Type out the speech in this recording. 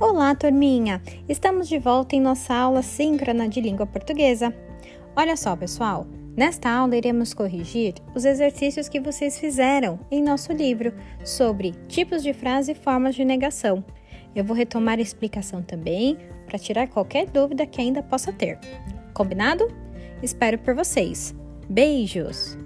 Olá, turminha! Estamos de volta em nossa aula síncrona de língua portuguesa. Olha só, pessoal, nesta aula iremos corrigir os exercícios que vocês fizeram em nosso livro sobre tipos de frase e formas de negação. Eu vou retomar a explicação também para tirar qualquer dúvida que ainda possa ter. Combinado? Espero por vocês. Beijos!